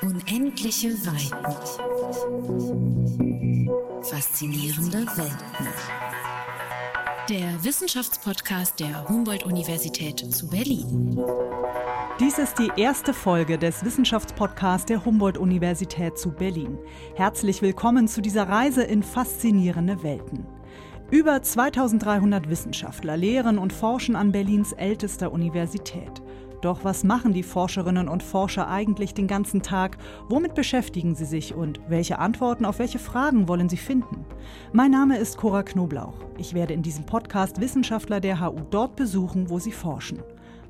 Unendliche Weiten. Faszinierende Welten. Der Wissenschaftspodcast der Humboldt-Universität zu Berlin. Dies ist die erste Folge des Wissenschaftspodcasts der Humboldt-Universität zu Berlin. Herzlich willkommen zu dieser Reise in faszinierende Welten. Über 2300 Wissenschaftler lehren und forschen an Berlins ältester Universität. Doch was machen die Forscherinnen und Forscher eigentlich den ganzen Tag? Womit beschäftigen sie sich und welche Antworten auf welche Fragen wollen sie finden? Mein Name ist Cora Knoblauch. Ich werde in diesem Podcast Wissenschaftler der HU dort besuchen, wo sie forschen.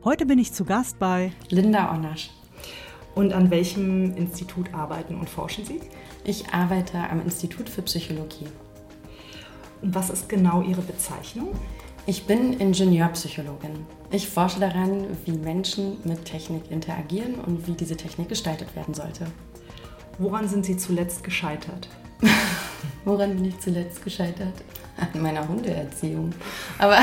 Heute bin ich zu Gast bei Linda Onnasch. Und an welchem Institut arbeiten und forschen Sie? Ich arbeite am Institut für Psychologie. Und was ist genau Ihre Bezeichnung? Ich bin Ingenieurpsychologin. Ich forsche daran, wie Menschen mit Technik interagieren und wie diese Technik gestaltet werden sollte. Woran sind Sie zuletzt gescheitert? Woran bin ich zuletzt gescheitert? An meiner Hundeerziehung. Aber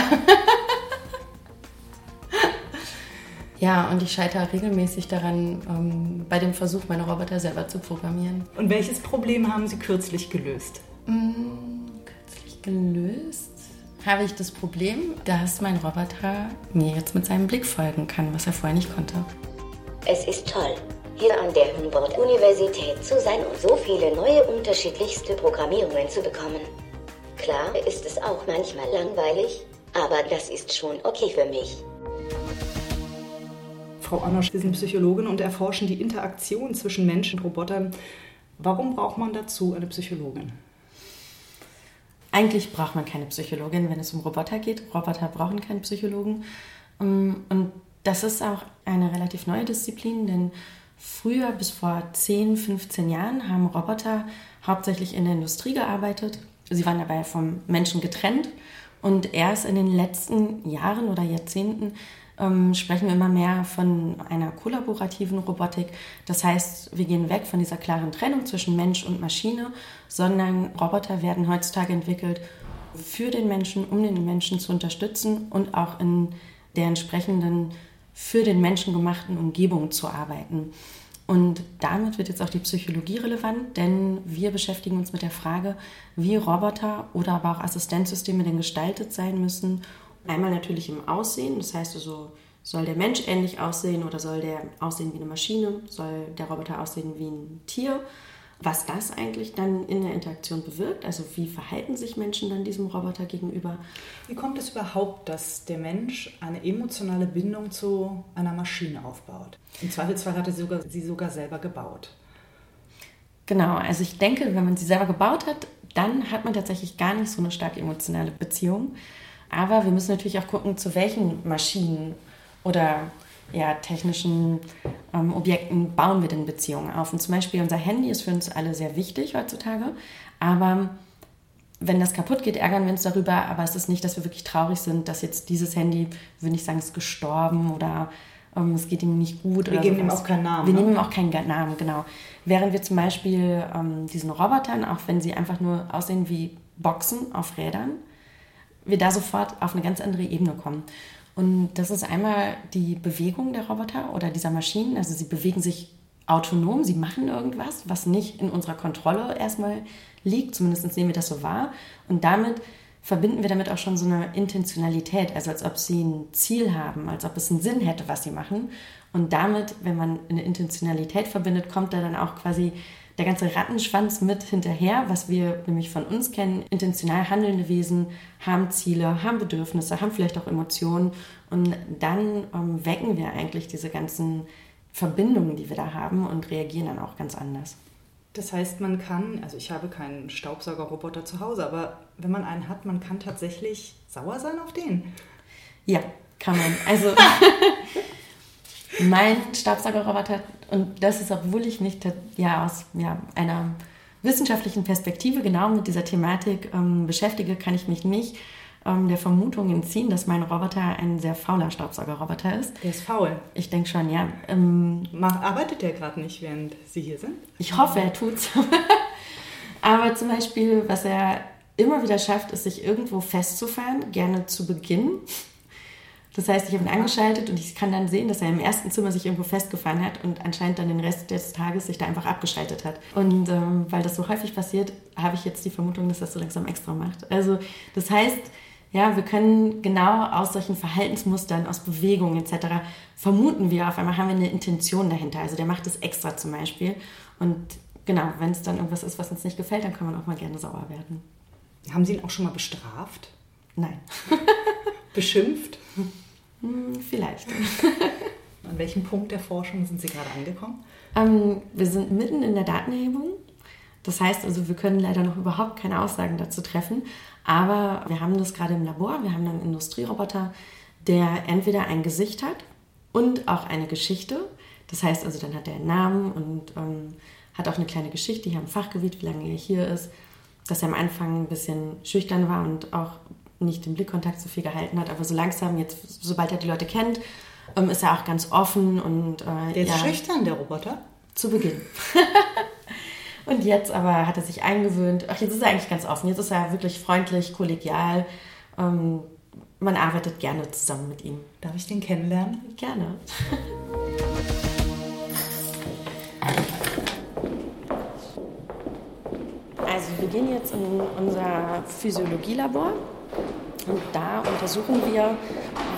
ja, und ich scheitere regelmäßig daran, ähm, bei dem Versuch, meine Roboter selber zu programmieren. Und welches Problem haben Sie kürzlich gelöst? Mm, kürzlich gelöst? Habe ich das Problem, dass mein Roboter mir jetzt mit seinem Blick folgen kann, was er vorher nicht konnte. Es ist toll, hier an der Humboldt-Universität zu sein und so viele neue unterschiedlichste Programmierungen zu bekommen. Klar ist es auch manchmal langweilig, aber das ist schon okay für mich. Frau Anosch, Sie sind Psychologin und erforschen die Interaktion zwischen Menschen und Robotern. Warum braucht man dazu eine Psychologin? Eigentlich braucht man keine Psychologin, wenn es um Roboter geht. Roboter brauchen keinen Psychologen. Ähm, und das ist auch eine relativ neue Disziplin, denn früher bis vor 10, 15 Jahren haben Roboter hauptsächlich in der Industrie gearbeitet. Sie waren dabei vom Menschen getrennt. Und erst in den letzten Jahren oder Jahrzehnten ähm, sprechen wir immer mehr von einer kollaborativen Robotik. Das heißt, wir gehen weg von dieser klaren Trennung zwischen Mensch und Maschine, sondern Roboter werden heutzutage entwickelt für den Menschen, um den Menschen zu unterstützen und auch in der entsprechenden für den Menschen gemachten Umgebung zu arbeiten. Und damit wird jetzt auch die Psychologie relevant, denn wir beschäftigen uns mit der Frage, wie Roboter oder aber auch Assistenzsysteme denn gestaltet sein müssen, Einmal natürlich im Aussehen, das heißt also, soll der Mensch ähnlich aussehen oder soll der aussehen wie eine Maschine, soll der Roboter aussehen wie ein Tier? Was das eigentlich dann in der Interaktion bewirkt, also wie verhalten sich Menschen dann diesem Roboter gegenüber? Wie kommt es überhaupt, dass der Mensch eine emotionale Bindung zu einer Maschine aufbaut? Im Zweifelsfall hat er sogar, sie sogar selber gebaut. Genau, also ich denke, wenn man sie selber gebaut hat, dann hat man tatsächlich gar nicht so eine starke emotionale Beziehung. Aber wir müssen natürlich auch gucken, zu welchen Maschinen oder ja, technischen ähm, Objekten bauen wir denn Beziehungen auf. Und zum Beispiel unser Handy ist für uns alle sehr wichtig heutzutage. Aber wenn das kaputt geht, ärgern wir uns darüber. Aber es ist nicht, dass wir wirklich traurig sind, dass jetzt dieses Handy, würde ich sagen, ist gestorben oder ähm, es geht ihm nicht gut. Wir geben ihm auch keinen Namen. Wir ne? nehmen ihm auch keinen Namen, genau. Während wir zum Beispiel ähm, diesen Robotern, auch wenn sie einfach nur aussehen wie Boxen auf Rädern, wir da sofort auf eine ganz andere Ebene kommen. Und das ist einmal die Bewegung der Roboter oder dieser Maschinen. Also sie bewegen sich autonom, sie machen irgendwas, was nicht in unserer Kontrolle erstmal liegt. Zumindest nehmen wir das so wahr. Und damit verbinden wir damit auch schon so eine Intentionalität, also als ob sie ein Ziel haben, als ob es einen Sinn hätte, was sie machen. Und damit, wenn man eine Intentionalität verbindet, kommt da dann auch quasi der ganze Rattenschwanz mit hinterher, was wir nämlich von uns kennen. Intentional handelnde Wesen haben Ziele, haben Bedürfnisse, haben vielleicht auch Emotionen und dann ähm, wecken wir eigentlich diese ganzen Verbindungen, die wir da haben und reagieren dann auch ganz anders. Das heißt, man kann, also ich habe keinen Staubsaugerroboter zu Hause, aber wenn man einen hat, man kann tatsächlich sauer sein auf den. Ja, kann man. Also mein Staubsaugerroboter, und das ist, obwohl ich mich ja aus ja, einer wissenschaftlichen Perspektive genau mit dieser Thematik ähm, beschäftige, kann ich mich nicht ähm, der Vermutung entziehen, dass mein Roboter ein sehr fauler Staubsaugerroboter ist. Der ist faul. Ich denke schon, ja. Ähm, Arbeitet der gerade nicht, während Sie hier sind? Ich hoffe, er tut's. Aber zum Beispiel, was er immer wieder schafft, ist, sich irgendwo festzufahren, gerne zu Beginn Das heißt, ich habe ihn angeschaltet und ich kann dann sehen, dass er im ersten Zimmer sich irgendwo festgefahren hat und anscheinend dann den Rest des Tages sich da einfach abgeschaltet hat. Und ähm, weil das so häufig passiert, habe ich jetzt die Vermutung, dass das so langsam extra macht. Also das heißt, ja, wir können genau aus solchen Verhaltensmustern, aus Bewegungen etc. vermuten wir, auf einmal haben wir eine Intention dahinter. Also der macht es extra zum Beispiel. Und genau, wenn es dann irgendwas ist, was uns nicht gefällt, dann kann man auch mal gerne sauer werden. Haben Sie ihn auch schon mal bestraft? Nein. Beschimpft? Hm, vielleicht. An welchem Punkt der Forschung sind Sie gerade angekommen? Ähm, wir sind mitten in der Datenerhebung. Das heißt also, wir können leider noch überhaupt keine Aussagen dazu treffen. Aber wir haben das gerade im Labor. Wir haben einen Industrieroboter, der entweder ein Gesicht hat und auch eine Geschichte. Das heißt also, dann hat er einen Namen und ähm, hat auch eine kleine Geschichte hier im Fachgebiet, wie lange er hier ist. Dass er am Anfang ein bisschen schüchtern war und auch nicht den Blickkontakt so viel gehalten hat, aber so langsam jetzt, sobald er die Leute kennt, ähm, ist er auch ganz offen und äh, der ist ja, schüchtern, der Roboter. Zu Beginn. und jetzt aber hat er sich eingewöhnt. Ach, jetzt ist er eigentlich ganz offen. Jetzt ist er wirklich freundlich, kollegial. Ähm, man arbeitet gerne zusammen mit ihm. Darf ich den kennenlernen? Gerne. Also wir gehen jetzt in unser Physiologielabor und da untersuchen wir,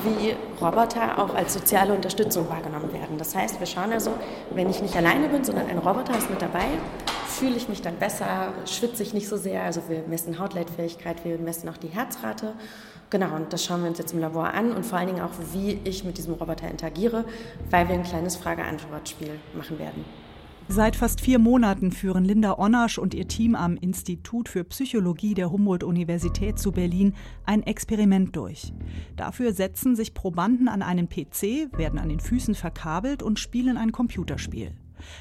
wie Roboter auch als soziale Unterstützung wahrgenommen werden. Das heißt, wir schauen also, wenn ich nicht alleine bin, sondern ein Roboter ist mit dabei, fühle ich mich dann besser, schwitze ich nicht so sehr. Also wir messen Hautleitfähigkeit, wir messen auch die Herzrate. Genau, und das schauen wir uns jetzt im Labor an und vor allen Dingen auch, wie ich mit diesem Roboter interagiere, weil wir ein kleines Frage-Antwort-Spiel machen werden. Seit fast vier Monaten führen Linda Onnasch und ihr Team am Institut für Psychologie der Humboldt-Universität zu Berlin ein Experiment durch. Dafür setzen sich Probanden an einen PC, werden an den Füßen verkabelt und spielen ein Computerspiel.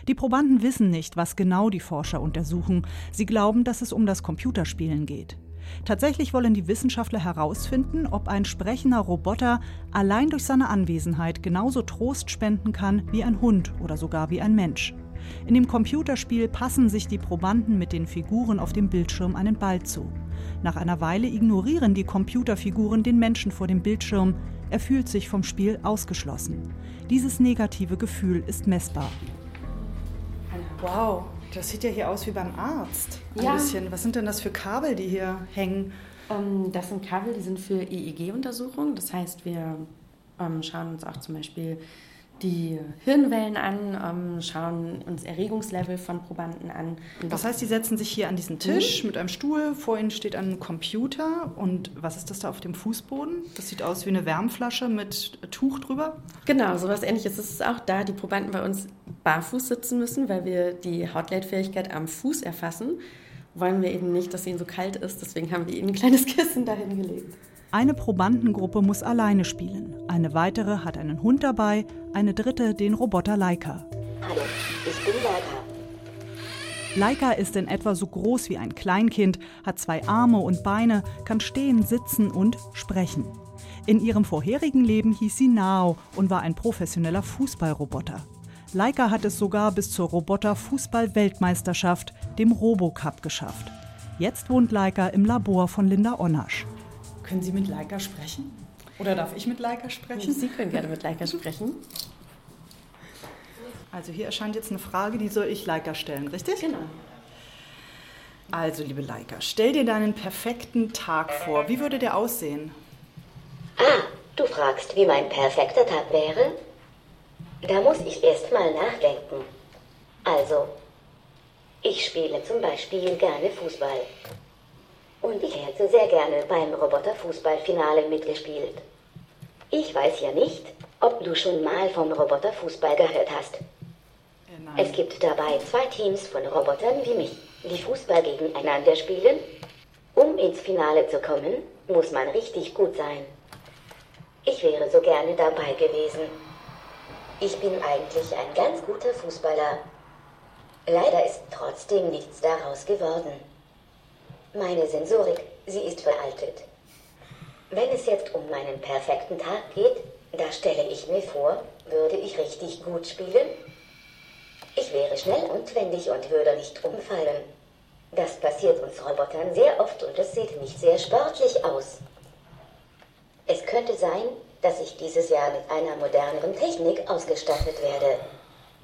Die Probanden wissen nicht, was genau die Forscher untersuchen. Sie glauben, dass es um das Computerspielen geht. Tatsächlich wollen die Wissenschaftler herausfinden, ob ein sprechender Roboter allein durch seine Anwesenheit genauso Trost spenden kann wie ein Hund oder sogar wie ein Mensch. In dem Computerspiel passen sich die Probanden mit den Figuren auf dem Bildschirm einen Ball zu. Nach einer Weile ignorieren die Computerfiguren den Menschen vor dem Bildschirm. Er fühlt sich vom Spiel ausgeschlossen. Dieses negative Gefühl ist messbar. Wow, das sieht ja hier aus wie beim Arzt. Ein ja. bisschen. Was sind denn das für Kabel, die hier hängen? Um, ähm, das sind Kabel, die sind für EEG-Untersuchungen. Das heißt, wir um, ähm, schauen uns auch zum Beispiel die Hirnwellen an, ähm, schauen uns Erregungslevel von Probanden an. Das heißt, die setzen sich hier an diesen Tisch mhm. mit einem Stuhl, vor ihnen steht ein Computer und was ist das da auf dem Fußboden? Das sieht aus wie eine Wärmflasche mit Tuch drüber. Genau, sowas ähnliches ist es auch da. Die Probanden bei uns barfuß sitzen müssen, weil wir die Hautleitfähigkeit am Fuß erfassen. Wollen wir eben nicht, dass ihnen so kalt ist, deswegen haben wir ihnen ein kleines Kissen dahin gelegt. Eine Probandengruppe muss alleine spielen, eine weitere hat einen Hund dabei, eine dritte den Roboter Laika. Hallo, ich bin Laika. Laika ist in etwa so groß wie ein Kleinkind, hat zwei Arme und Beine, kann stehen, sitzen und sprechen. In ihrem vorherigen Leben hieß sie Nao und war ein professioneller Fußballroboter. Laika hat es sogar bis zur Roboter-Fußball-Weltmeisterschaft, dem Robocup, geschafft. Jetzt wohnt Laika im Labor von Linda Onnasch. Können Sie mit Leica sprechen? Oder darf ich mit Leica sprechen? Sie können gerne mit Leica sprechen. Also hier erscheint jetzt eine Frage, die soll ich Leica stellen, richtig? Genau. Also, liebe Leica, stell dir deinen perfekten Tag vor. Wie würde der aussehen? Ah, du fragst, wie mein perfekter Tag wäre? Da muss ich erst mal nachdenken. Also, ich spiele zum Beispiel gerne Fußball. Und ich hätte sehr gerne beim Roboterfußballfinale mitgespielt. Ich weiß ja nicht, ob du schon mal vom Roboterfußball gehört hast. Äh, es gibt dabei zwei Teams von Robotern wie mich, die Fußball gegeneinander spielen. Um ins Finale zu kommen, muss man richtig gut sein. Ich wäre so gerne dabei gewesen. Ich bin eigentlich ein ganz guter Fußballer. Leider ist trotzdem nichts daraus geworden. Meine Sensorik, sie ist veraltet. Wenn es jetzt um meinen perfekten Tag geht, da stelle ich mir vor, würde ich richtig gut spielen? Ich wäre schnell und wendig und würde nicht umfallen. Das passiert uns Robotern sehr oft und es sieht nicht sehr sportlich aus. Es könnte sein, dass ich dieses Jahr mit einer moderneren Technik ausgestattet werde.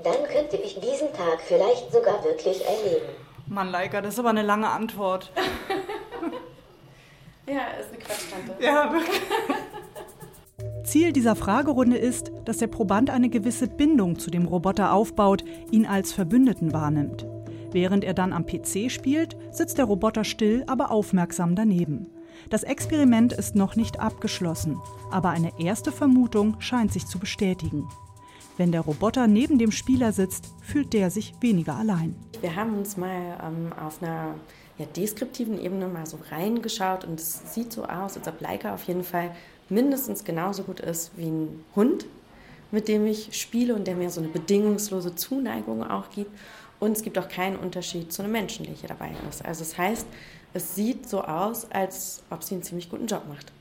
Dann könnte ich diesen Tag vielleicht sogar wirklich erleben. Mann, Leika, das ist aber eine lange Antwort. ja, ist eine Quatschtante. Ja, wirklich. Ziel dieser Fragerunde ist, dass der Proband eine gewisse Bindung zu dem Roboter aufbaut, ihn als Verbündeten wahrnimmt. Während er dann am PC spielt, sitzt der Roboter still, aber aufmerksam daneben. Das Experiment ist noch nicht abgeschlossen, aber eine erste Vermutung scheint sich zu bestätigen. Wenn der Roboter neben dem Spieler sitzt, fühlt der sich weniger allein. Wir haben uns mal ähm, auf einer ja, deskriptiven Ebene mal so reingeschaut und es sieht so aus, als ob Leica auf jeden Fall mindestens genauso gut ist wie ein Hund, mit dem ich spiele und der mir so eine bedingungslose Zuneigung auch gibt. Und es gibt auch keinen Unterschied zu einem Menschen, der hier dabei ist. Also das heißt, es sieht so aus, als ob sie einen ziemlich guten Job macht.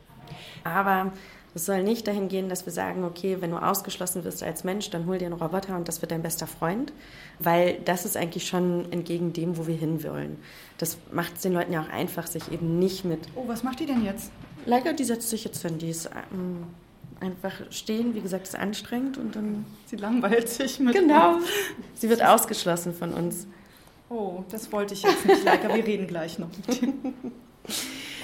Aber es soll nicht dahin gehen, dass wir sagen, okay, wenn du ausgeschlossen wirst als Mensch, dann hol dir einen Roboter und das wird dein bester Freund, weil das ist eigentlich schon entgegen dem, wo wir hin wollen. Das macht es den Leuten ja auch einfach, sich eben nicht mit. Oh, was macht die denn jetzt? Leica, die setzt sich jetzt hin, die ist ähm, einfach stehen, wie gesagt, ist anstrengend und dann. Sie langweilt sich mit. Genau. Sie wird ausgeschlossen von uns. Oh, das wollte ich jetzt nicht, Leica, wir reden gleich noch.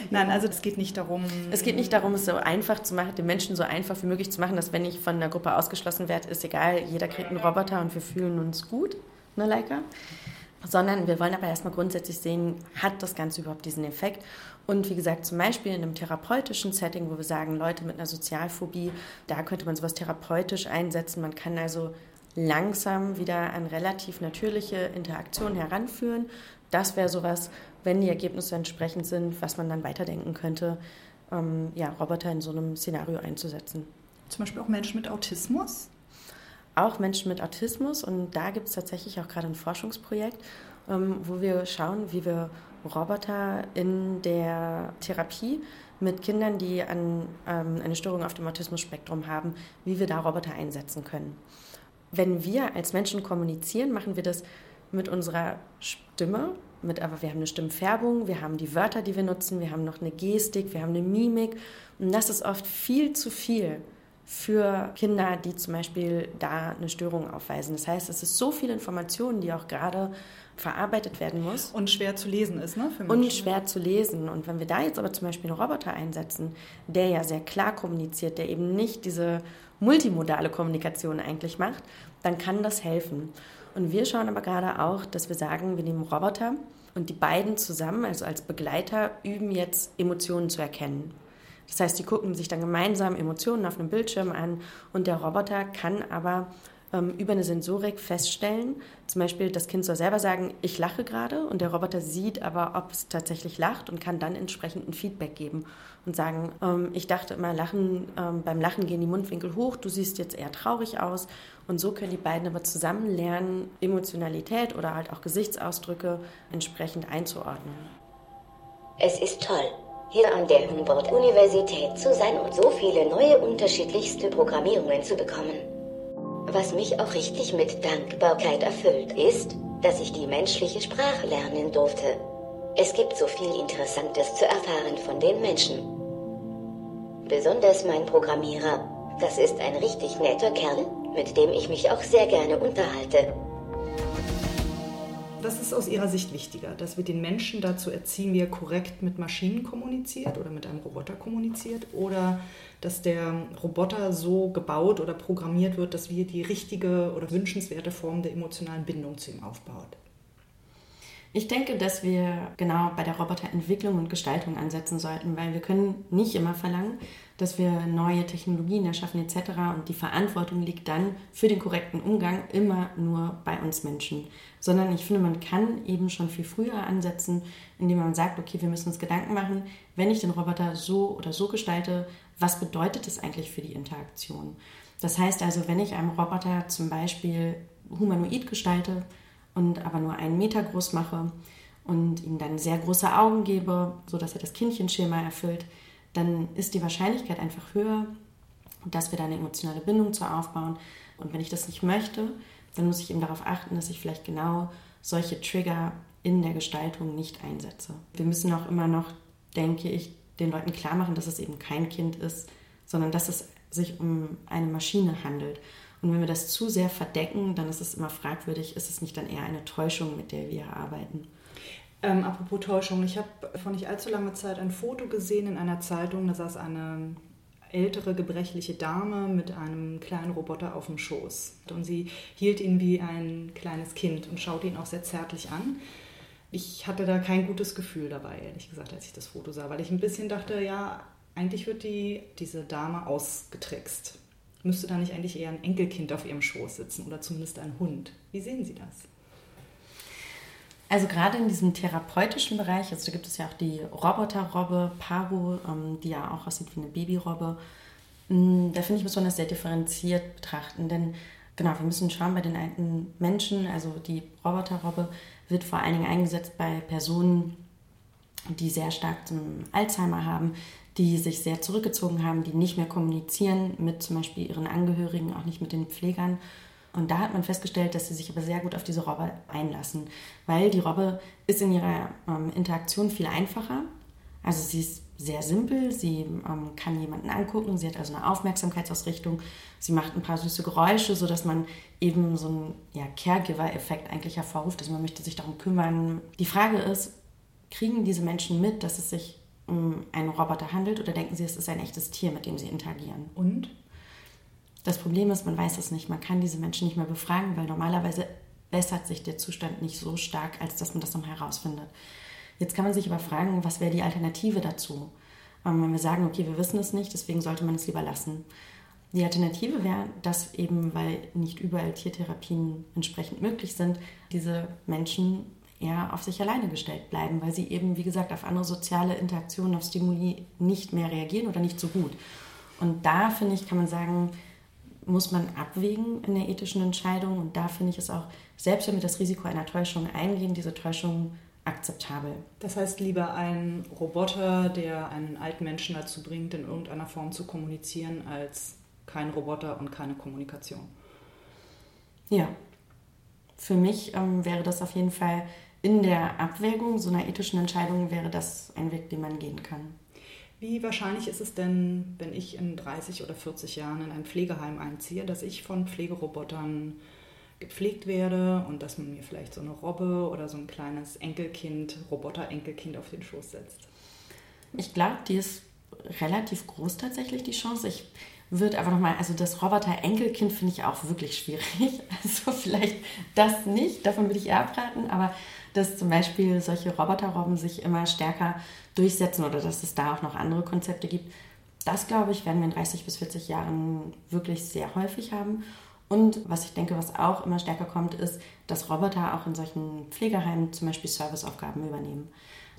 Nein, also es geht nicht darum. Es geht nicht darum, es so einfach zu machen, den Menschen so einfach wie möglich zu machen, dass wenn ich von einer Gruppe ausgeschlossen werde, ist egal, jeder kriegt einen Roboter und wir fühlen uns gut, ne, Leica? Sondern wir wollen aber erstmal grundsätzlich sehen, hat das Ganze überhaupt diesen Effekt? Und wie gesagt, zum Beispiel in einem therapeutischen Setting, wo wir sagen, Leute mit einer Sozialphobie, da könnte man sowas therapeutisch einsetzen. Man kann also langsam wieder an relativ natürliche Interaktion heranführen. Das wäre sowas, wenn die Ergebnisse entsprechend sind, was man dann weiterdenken könnte, ähm, ja, Roboter in so einem Szenario einzusetzen. Zum Beispiel auch Menschen mit Autismus? Auch Menschen mit Autismus und da gibt es tatsächlich auch gerade ein Forschungsprojekt, ähm, wo wir schauen, wie wir Roboter in der Therapie mit Kindern, die an, ähm, eine Störung auf dem Autismus-Spektrum haben, wie wir da Roboter einsetzen können. Wenn wir als Menschen kommunizieren, machen wir das mit unserer Stimme, mit, aber wir haben eine Stimmfärbung, wir haben die Wörter, die wir nutzen, wir haben noch eine Gestik, wir haben eine Mimik. Und das ist oft viel zu viel für Kinder, die zum Beispiel da eine Störung aufweisen. Das heißt, es ist so viel Information, die auch gerade verarbeitet werden muss. Und schwer zu lesen ist, ne? Für Menschen. Und schwer zu lesen. Und wenn wir da jetzt aber zum Beispiel einen Roboter einsetzen, der ja sehr klar kommuniziert, der eben nicht diese multimodale Kommunikation eigentlich macht, dann kann das helfen. Und wir schauen aber gerade auch, dass wir sagen, wir nehmen Roboter und die beiden zusammen, also als Begleiter, üben jetzt Emotionen zu erkennen. Das heißt, die gucken sich dann gemeinsam Emotionen auf einem Bildschirm an und der Roboter kann aber ähm, über eine Sensorik feststellen. Zum Beispiel, das Kind soll selber sagen, ich lache gerade und der Roboter sieht aber, ob es tatsächlich lacht und kann dann entsprechend ein Feedback geben und sagen, ähm, ich dachte immer, lachen, ähm, beim Lachen gehen die Mundwinkel hoch, du siehst jetzt eher traurig aus. Und so können die beiden aber zusammen lernen, Emotionalität oder halt auch Gesichtsausdrücke entsprechend einzuordnen. Es ist toll, hier an der Humboldt-Universität zu sein und so viele neue unterschiedlichste Programmierungen zu bekommen. Was mich auch richtig mit Dankbarkeit erfüllt, ist, dass ich die menschliche Sprache lernen durfte. Es gibt so viel Interessantes zu erfahren von den Menschen. Besonders mein Programmierer. Das ist ein richtig netter Kerl, mit dem ich mich auch sehr gerne unterhalte. Was ist aus Ihrer Sicht wichtiger, dass wir den Menschen dazu erziehen, wie er korrekt mit Maschinen kommuniziert oder mit einem Roboter kommuniziert oder dass der Roboter so gebaut oder programmiert wird, dass wir die richtige oder wünschenswerte Form der emotionalen Bindung zu ihm aufbauen. Ich denke, dass wir genau bei der Roboterentwicklung und Gestaltung ansetzen sollten, weil wir können nicht immer verlangen, dass wir neue Technologien erschaffen etc. Und die Verantwortung liegt dann für den korrekten Umgang immer nur bei uns Menschen. Sondern ich finde, man kann eben schon viel früher ansetzen, indem man sagt, okay, wir müssen uns Gedanken machen, wenn ich den Roboter so oder so gestalte, was bedeutet das eigentlich für die Interaktion? Das heißt also, wenn ich einem Roboter zum Beispiel humanoid gestalte und aber nur einen Meter groß mache und ihm dann sehr große Augen gebe, sodass er das Kindchenschema erfüllt, dann ist die Wahrscheinlichkeit einfach höher, dass wir da eine emotionale Bindung zu aufbauen. Und wenn ich das nicht möchte, dann muss ich eben darauf achten, dass ich vielleicht genau solche Trigger in der Gestaltung nicht einsetze. Wir müssen auch immer noch, denke ich, den Leuten klar machen, dass es eben kein Kind ist, sondern dass es sich um eine Maschine handelt. Und wenn wir das zu sehr verdecken, dann ist es immer fragwürdig, ist es nicht dann eher eine Täuschung, mit der wir arbeiten? Ähm, apropos Täuschung, ich habe vor nicht allzu langer Zeit ein Foto gesehen in einer Zeitung, da saß eine ältere, gebrechliche Dame mit einem kleinen Roboter auf dem Schoß. Und sie hielt ihn wie ein kleines Kind und schaute ihn auch sehr zärtlich an. Ich hatte da kein gutes Gefühl dabei, ehrlich gesagt, als ich das Foto sah, weil ich ein bisschen dachte, ja, eigentlich wird die, diese Dame ausgetrickst. Müsste da nicht eigentlich eher ein Enkelkind auf ihrem Schoß sitzen oder zumindest ein Hund? Wie sehen Sie das? Also gerade in diesem therapeutischen Bereich, also da gibt es ja auch die Roboterrobbe, Paro, ähm, die ja auch aussieht wie eine Babyrobbe. Mm, da finde ich, muss man das sehr differenziert betrachten, denn genau, wir müssen schauen bei den alten Menschen, also die Roboterrobbe wird vor allen Dingen eingesetzt bei Personen, die sehr stark zum Alzheimer haben, die sich sehr zurückgezogen haben, die nicht mehr kommunizieren mit zum Beispiel ihren Angehörigen, auch nicht mit den Pflegern und da hat man festgestellt, dass sie sich aber sehr gut auf diese Robbe einlassen, weil die Robbe ist in ihrer ähm, Interaktion viel einfacher. Also sie ist sehr simpel, sie ähm, kann jemanden angucken, sie hat also eine Aufmerksamkeitsausrichtung, sie macht ein paar süße Geräusche, sodass man eben so einen ja, Caregiver-Effekt eigentlich hervorruft, also man möchte sich darum kümmern. Die Frage ist, kriegen diese Menschen mit, dass es sich um einen Roboter handelt oder denken sie, es ist ein echtes Tier, mit dem sie interagieren? Und? Das Problem ist, man weiß es nicht. Man kann diese Menschen nicht mehr befragen, weil normalerweise bessert sich der Zustand nicht so stark, als dass man das nochmal herausfindet. Jetzt kann man sich aber fragen, was wäre die Alternative dazu? Ähm, wenn wir sagen, okay, wir wissen es nicht, deswegen sollte man es lieber lassen. Die Alternative wäre, dass eben, weil nicht überall Tiertherapien entsprechend möglich sind, diese Menschen eher auf sich alleine gestellt bleiben, weil sie eben, wie gesagt, auf andere soziale Interaktionen, auf Stimuli nicht mehr reagieren oder nicht so gut. Und da, finde ich, kann man sagen, muss man abwägen in der ethischen Entscheidung. Und da finde ich es auch, selbst wenn wir das Risiko einer Täuschung eingehen, diese Täuschung akzeptabel. Das heißt lieber ein Roboter, der einen alten Menschen dazu bringt, in irgendeiner Form zu kommunizieren, als kein Roboter und keine Kommunikation. Ja, für mich ähm, wäre das auf jeden Fall in der Abwägung so einer ethischen Entscheidung wäre das ein Weg, den man gehen kann. Wie wahrscheinlich ist es denn, wenn ich in 30 oder 40 Jahren in ein Pflegeheim einziehe, dass ich von Pflegerobotern gepflegt werde und dass man mir vielleicht so eine Robbe oder so ein kleines Enkelkind, Roboter-Enkelkind auf den Schoß setzt? Ich glaube, die ist relativ groß tatsächlich, die Chance. Ich würde aber nochmal, also das Roboter-Enkelkind finde ich auch wirklich schwierig. Also vielleicht das nicht, davon würde ich eher abraten, aber dass zum Beispiel solche Roboterrobben sich immer stärker durchsetzen oder dass es da auch noch andere Konzepte gibt. Das, glaube ich, werden wir in 30 bis 40 Jahren wirklich sehr häufig haben. Und was ich denke, was auch immer stärker kommt, ist, dass Roboter auch in solchen Pflegeheimen zum Beispiel Serviceaufgaben übernehmen.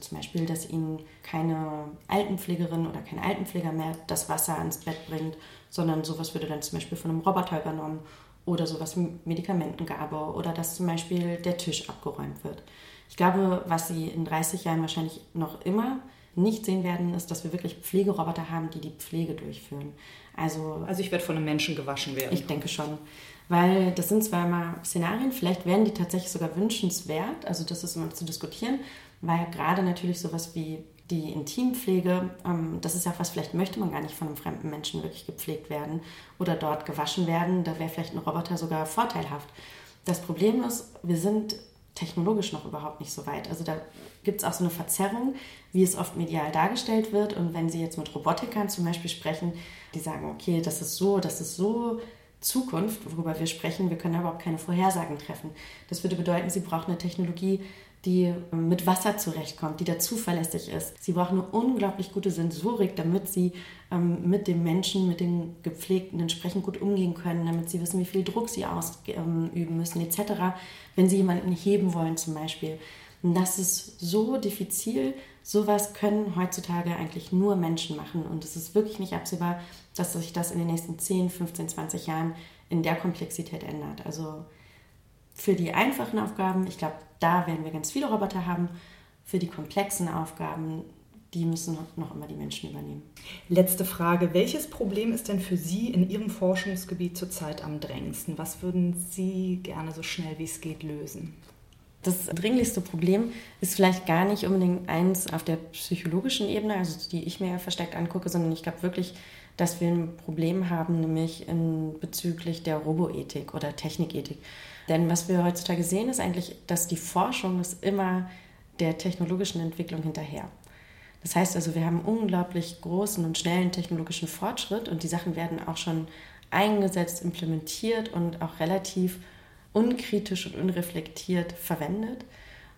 Zum Beispiel, dass ihnen keine Altenpflegerin oder kein Altenpfleger mehr das Wasser ans Bett bringt, sondern sowas würde dann zum Beispiel von einem Roboter übernommen oder sowas wie Medikamentengabe oder dass zum Beispiel der Tisch abgeräumt wird. Ich glaube, was Sie in 30 Jahren wahrscheinlich noch immer nicht sehen werden, ist, dass wir wirklich Pflegeroboter haben, die die Pflege durchführen. Also, also ich werde von einem Menschen gewaschen werden. Ich denke schon. Weil das sind zwar immer Szenarien, vielleicht wären die tatsächlich sogar wünschenswert, also das ist immer zu diskutieren, weil gerade natürlich sowas wie die Intimpflege, ähm, das ist ja was, vielleicht möchte man gar nicht von einem fremden Menschen wirklich gepflegt werden oder dort gewaschen werden. Da wäre vielleicht ein Roboter sogar vorteilhaft. Das Problem ist, wir sind technologisch noch überhaupt nicht so weit. Also da gibt es auch so eine Verzerrung, wie es oft medial dargestellt wird. Und wenn Sie jetzt mit Robotikern zum Beispiel sprechen, die sagen, okay, das ist so, das ist so Zukunft, worüber wir sprechen, wir können aber auch keine Vorhersagen treffen. Das würde bedeuten, Sie brauchen eine Technologie, die mit Wasser zurechtkommt, die da zuverlässig ist. Sie brauchen eine unglaublich gute Sensorik, damit sie ähm, mit dem Menschen, mit dem Gepflegten entsprechend gut umgehen können, damit sie wissen, wie viel Druck sie ausüben müssen, etc., wenn sie jemanden heben wollen zum Beispiel. Und das ist so diffizil. Sowas können heutzutage eigentlich nur Menschen machen. Und es ist wirklich nicht absehbar, dass sich das in den nächsten 10, 15, 20 Jahren in der Komplexität ändert. Also für die einfachen Aufgaben, ich glaube, da werden wir ganz viele Roboter haben. Für die komplexen Aufgaben, die müssen noch immer die Menschen übernehmen. Letzte Frage. Welches Problem ist denn für Sie in Ihrem Forschungsgebiet zurzeit am drängendsten? Was würden Sie gerne so schnell wie es geht lösen? Das dringlichste Problem ist vielleicht gar nicht unbedingt eins auf der psychologischen Ebene, also die ich mir versteckt angucke, sondern ich glaube wirklich dass wir ein Problem haben, nämlich in, bezüglich der Roboethik oder Technikethik. Denn was wir heutzutage sehen, ist eigentlich, dass die Forschung ist immer der technologischen Entwicklung hinterher. Das heißt also, wir haben unglaublich großen und schnellen technologischen Fortschritt und die Sachen werden auch schon eingesetzt, implementiert und auch relativ unkritisch und unreflektiert verwendet.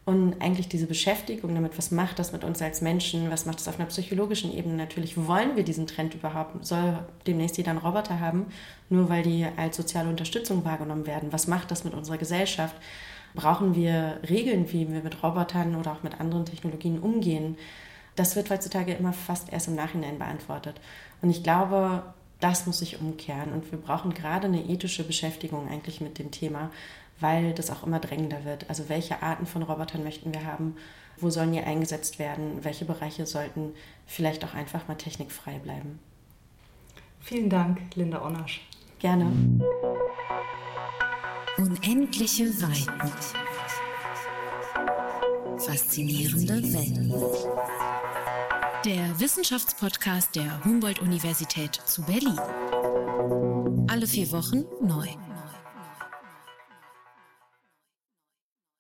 Und eigentlich diese Beschäftigung damit, was macht das mit uns als Menschen, was macht das auf einer psychologischen Ebene? Natürlich wollen wir diesen Trend überhaupt, soll demnächst jeder einen Roboter haben, nur weil die als soziale Unterstützung wahrgenommen werden. Was macht das mit unserer Gesellschaft? Brauchen wir Regeln, wie wir mit Robotern oder auch mit anderen Technologien umgehen? Das wird heutzutage immer fast erst im Nachhinein beantwortet. Und ich glaube, das muss sich umkehren. Und wir brauchen gerade eine ethische Beschäftigung eigentlich mit dem Thema, weil das auch immer drängender wird. Also welche Arten von Robotern möchten wir haben? Wo sollen die eingesetzt werden? Welche Bereiche sollten vielleicht auch einfach mal technikfrei bleiben? Vielen Dank, Linda Onasch. Gerne. Unendliche Weiten. Faszinierende Welten. Der Wissenschaftspodcast der Humboldt-Universität zu Berlin. Alle vier Wochen neu.